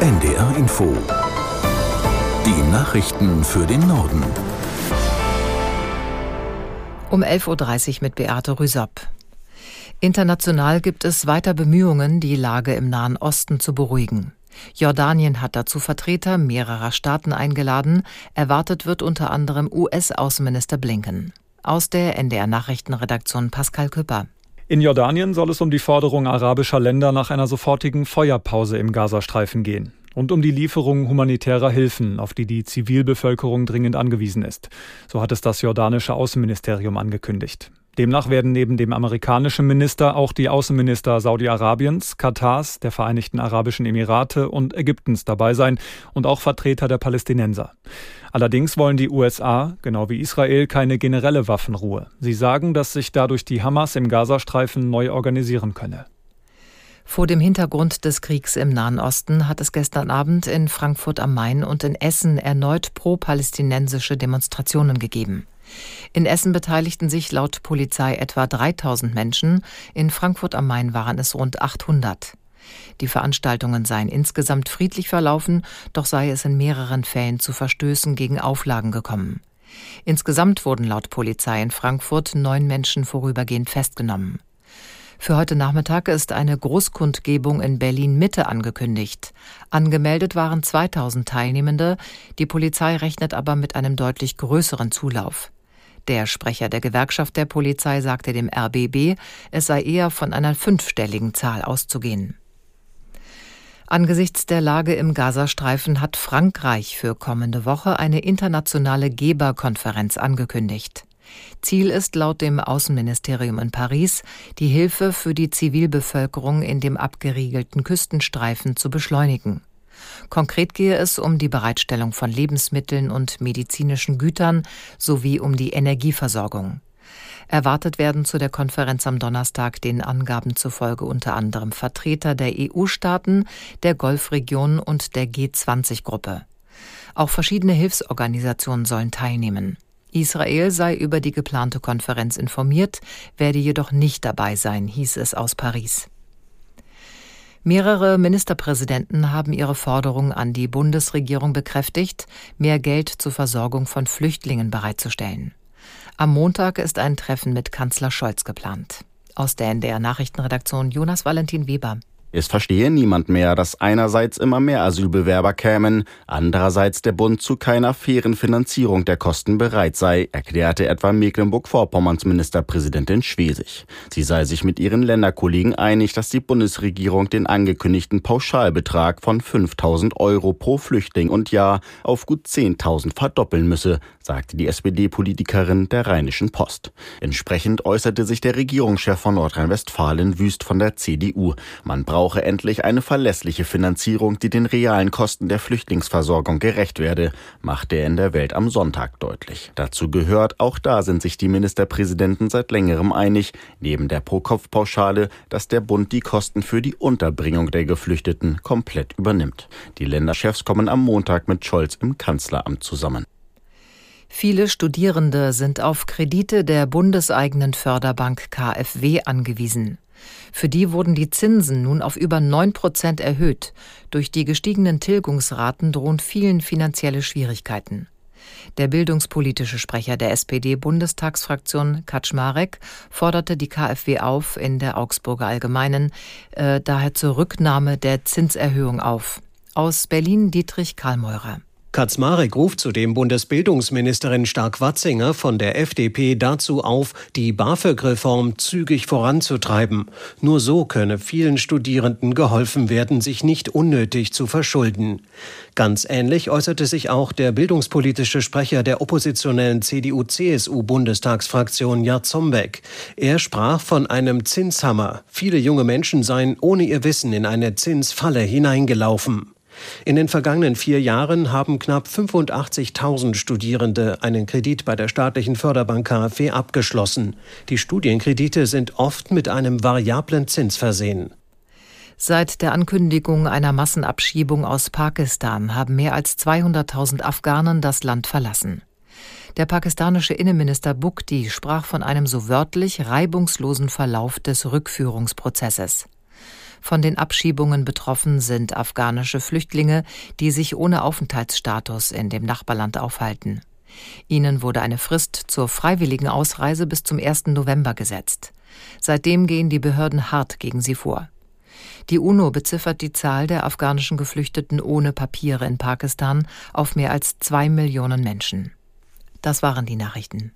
NDR Info. Die Nachrichten für den Norden. Um 11.30 Uhr mit Beate Rüsop. International gibt es weiter Bemühungen, die Lage im Nahen Osten zu beruhigen. Jordanien hat dazu Vertreter mehrerer Staaten eingeladen. Erwartet wird unter anderem US-Außenminister Blinken. Aus der NDR Nachrichtenredaktion Pascal Küpper. In Jordanien soll es um die Forderung arabischer Länder nach einer sofortigen Feuerpause im Gazastreifen gehen und um die Lieferung humanitärer Hilfen, auf die die Zivilbevölkerung dringend angewiesen ist. So hat es das jordanische Außenministerium angekündigt. Demnach werden neben dem amerikanischen Minister auch die Außenminister Saudi-Arabiens, Katars, der Vereinigten Arabischen Emirate und Ägyptens dabei sein und auch Vertreter der Palästinenser. Allerdings wollen die USA, genau wie Israel, keine generelle Waffenruhe. Sie sagen, dass sich dadurch die Hamas im Gazastreifen neu organisieren könne. Vor dem Hintergrund des Kriegs im Nahen Osten hat es gestern Abend in Frankfurt am Main und in Essen erneut pro-palästinensische Demonstrationen gegeben. In Essen beteiligten sich laut Polizei etwa 3000 Menschen, in Frankfurt am Main waren es rund 800. Die Veranstaltungen seien insgesamt friedlich verlaufen, doch sei es in mehreren Fällen zu Verstößen gegen Auflagen gekommen. Insgesamt wurden laut Polizei in Frankfurt neun Menschen vorübergehend festgenommen. Für heute Nachmittag ist eine Großkundgebung in Berlin Mitte angekündigt. Angemeldet waren 2000 Teilnehmende, die Polizei rechnet aber mit einem deutlich größeren Zulauf. Der Sprecher der Gewerkschaft der Polizei sagte dem RBB, es sei eher von einer fünfstelligen Zahl auszugehen. Angesichts der Lage im Gazastreifen hat Frankreich für kommende Woche eine internationale Geberkonferenz angekündigt. Ziel ist laut dem Außenministerium in Paris, die Hilfe für die Zivilbevölkerung in dem abgeriegelten Küstenstreifen zu beschleunigen. Konkret gehe es um die Bereitstellung von Lebensmitteln und medizinischen Gütern sowie um die Energieversorgung. Erwartet werden zu der Konferenz am Donnerstag den Angaben zufolge unter anderem Vertreter der EU-Staaten, der Golfregion und der G20-Gruppe. Auch verschiedene Hilfsorganisationen sollen teilnehmen. Israel sei über die geplante Konferenz informiert, werde jedoch nicht dabei sein, hieß es aus Paris. Mehrere Ministerpräsidenten haben ihre Forderung an die Bundesregierung bekräftigt, mehr Geld zur Versorgung von Flüchtlingen bereitzustellen. Am Montag ist ein Treffen mit Kanzler Scholz geplant. Aus der NDR Nachrichtenredaktion Jonas Valentin Weber. Es verstehe niemand mehr, dass einerseits immer mehr Asylbewerber kämen, andererseits der Bund zu keiner fairen Finanzierung der Kosten bereit sei, erklärte etwa Mecklenburg-Vorpommerns Ministerpräsidentin Schwesig. Sie sei sich mit ihren Länderkollegen einig, dass die Bundesregierung den angekündigten Pauschalbetrag von 5000 Euro pro Flüchtling und Jahr auf gut 10.000 verdoppeln müsse, sagte die SPD-Politikerin der Rheinischen Post. Entsprechend äußerte sich der Regierungschef von Nordrhein-Westfalen Wüst von der CDU. Man brauche endlich eine verlässliche Finanzierung, die den realen Kosten der Flüchtlingsversorgung gerecht werde, machte er in der Welt am Sonntag deutlich. Dazu gehört, auch da sind sich die Ministerpräsidenten seit längerem einig, neben der Pro-Kopf-Pauschale, dass der Bund die Kosten für die Unterbringung der Geflüchteten komplett übernimmt. Die Länderchefs kommen am Montag mit Scholz im Kanzleramt zusammen. Viele Studierende sind auf Kredite der bundeseigenen Förderbank KfW angewiesen. Für die wurden die Zinsen nun auf über 9 Prozent erhöht. Durch die gestiegenen Tilgungsraten drohen vielen finanzielle Schwierigkeiten. Der bildungspolitische Sprecher der SPD-Bundestagsfraktion Kaczmarek forderte die KfW auf, in der Augsburger Allgemeinen äh, daher zur Rücknahme der Zinserhöhung auf. Aus Berlin Dietrich Karlmeurer. Kaczmarek ruft zudem Bundesbildungsministerin Stark-Watzinger von der FDP dazu auf, die BAföG-Reform zügig voranzutreiben. Nur so könne vielen Studierenden geholfen werden, sich nicht unnötig zu verschulden. Ganz ähnlich äußerte sich auch der bildungspolitische Sprecher der oppositionellen CDU-CSU-Bundestagsfraktion Jarzombeck. Er sprach von einem Zinshammer. Viele junge Menschen seien ohne ihr Wissen in eine Zinsfalle hineingelaufen. In den vergangenen vier Jahren haben knapp 85.000 Studierende einen Kredit bei der staatlichen Förderbank KfW abgeschlossen. Die Studienkredite sind oft mit einem variablen Zins versehen. Seit der Ankündigung einer Massenabschiebung aus Pakistan haben mehr als 200.000 Afghanen das Land verlassen. Der pakistanische Innenminister Bukti sprach von einem so wörtlich reibungslosen Verlauf des Rückführungsprozesses. Von den Abschiebungen betroffen sind afghanische Flüchtlinge, die sich ohne Aufenthaltsstatus in dem Nachbarland aufhalten. Ihnen wurde eine Frist zur freiwilligen Ausreise bis zum 1. November gesetzt. Seitdem gehen die Behörden hart gegen sie vor. Die UNO beziffert die Zahl der afghanischen Geflüchteten ohne Papiere in Pakistan auf mehr als zwei Millionen Menschen. Das waren die Nachrichten.